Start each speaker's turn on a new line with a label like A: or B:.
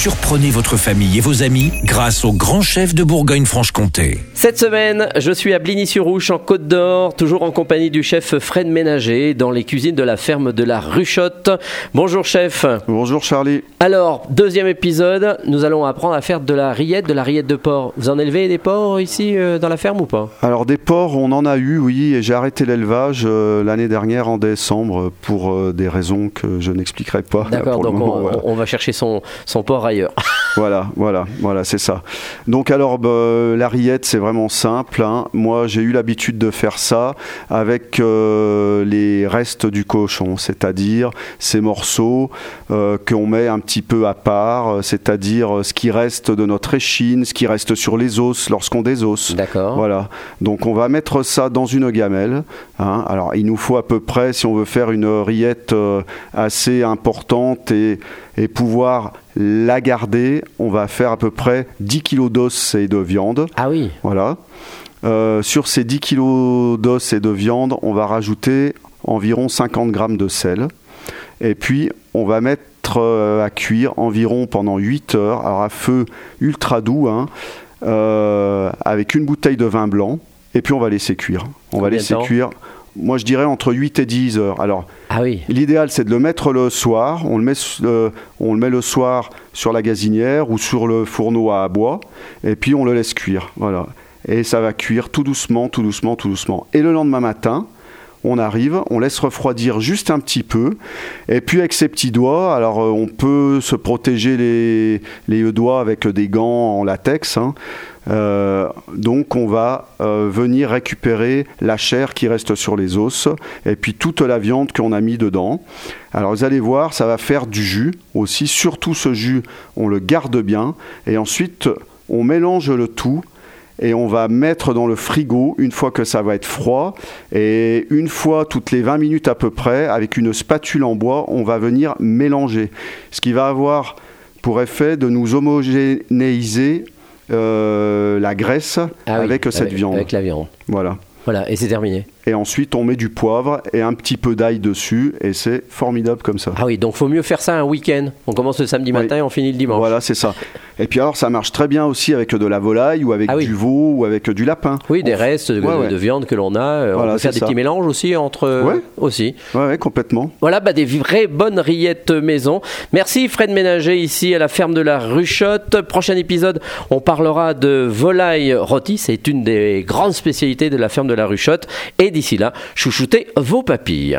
A: Surprenez votre famille et vos amis grâce au grand chef de Bourgogne-Franche-Comté.
B: Cette semaine, je suis à Bligny-sur-Ouche en Côte d'Or, toujours en compagnie du chef Fred Ménager dans les cuisines de la ferme de la Ruchotte. Bonjour chef.
C: Bonjour Charlie.
B: Alors, deuxième épisode, nous allons apprendre à faire de la rillette, de la rillette de porc. Vous en élevez des porcs ici euh, dans la ferme ou pas?
C: Alors des porcs, on en a eu, oui, et j'ai arrêté l'élevage euh, l'année dernière en décembre pour euh, des raisons que je n'expliquerai pas.
B: D'accord,
C: le
B: donc
C: moment,
B: on,
C: voilà.
B: on va chercher son, son porc ailleurs.
C: Voilà, voilà, voilà, c'est ça. Donc alors, bah, la rillette, c'est vraiment simple. hein. Moi, j'ai eu l'habitude de faire ça avec euh, les restes du cochon, c'est-à-dire ces morceaux euh, qu'on met un petit peu à part, euh, c'est-à-dire ce qui reste de notre échine, ce qui reste sur les os lorsqu'on désosse.
B: D'accord.
C: Voilà. Donc on va mettre ça dans une gamelle. hein. Alors il nous faut à peu près, si on veut faire une rillette euh, assez importante et, et pouvoir la garder, on va faire à peu près 10 kg d'os et de viande.
B: Ah oui,
C: Voilà. Euh, sur ces 10 kg d'os et de viande, on va rajouter environ 50 grammes de sel. Et puis, on va mettre euh, à cuire environ pendant 8 heures, alors à feu ultra doux, hein, euh, avec une bouteille de vin blanc. Et puis, on va laisser cuire. On va
B: Combien
C: laisser cuire, moi je dirais entre 8 et 10 heures. Alors,
B: ah oui.
C: L'idéal, c'est de le mettre le soir. On le, met, euh, on le met le soir sur la gazinière ou sur le fourneau à bois, et puis on le laisse cuire. Voilà. Et ça va cuire tout doucement, tout doucement, tout doucement. Et le lendemain matin, on arrive, on laisse refroidir juste un petit peu, et puis avec ses petits doigts, alors euh, on peut se protéger les, doigts avec des gants en latex. hein. Euh, donc on va euh, venir récupérer la chair qui reste sur les os et puis toute la viande qu'on a mis dedans. Alors vous allez voir, ça va faire du jus aussi. Surtout ce jus, on le garde bien et ensuite on mélange le tout et on va mettre dans le frigo une fois que ça va être froid et une fois toutes les 20 minutes à peu près avec une spatule en bois, on va venir mélanger. Ce qui va avoir pour effet de nous homogénéiser euh, la graisse
B: Ah oui,
C: avec cette viande.
B: Avec la viande.
C: Voilà.
B: Voilà, et c'est terminé.
C: Et ensuite, on met du poivre et un petit peu d'ail dessus, et c'est formidable comme ça.
B: Ah oui, donc faut mieux faire ça un week-end. On commence le samedi
C: Oui.
B: matin et on finit le dimanche.
C: Voilà, c'est ça. Et puis alors, ça marche très bien aussi avec de la volaille ou avec
B: Ah oui.
C: du veau ou avec du lapin.
B: Oui, des restes de,
C: Ouais, ouais.
B: de viande que l'on a. euh,
C: Voilà,
B: on peut faire des
C: ça.
B: petits mélanges aussi entre
C: Ouais.
B: aussi.
C: Ouais, complètement.
B: Voilà, bah, des vraies bonnes rillettes maison. Merci Fred Ménager ici à la ferme de la Ruchotte. Prochain épisode, on parlera de volaille rôtie. C'est une des grandes spécialités de la ferme de la Ruchotte. Et d'ici là, chouchoutez vos papilles.